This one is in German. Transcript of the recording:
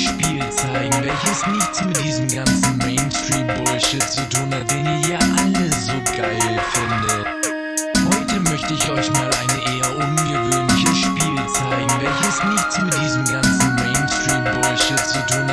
Spiel zeigen, welches nichts mit diesem ganzen Mainstream-Bullshit zu tun hat, den ihr ja alle so geil findet. Heute möchte ich euch mal ein eher ungewöhnliches Spiel zeigen, welches nichts mit diesem ganzen Mainstream-Bullshit zu tun hat.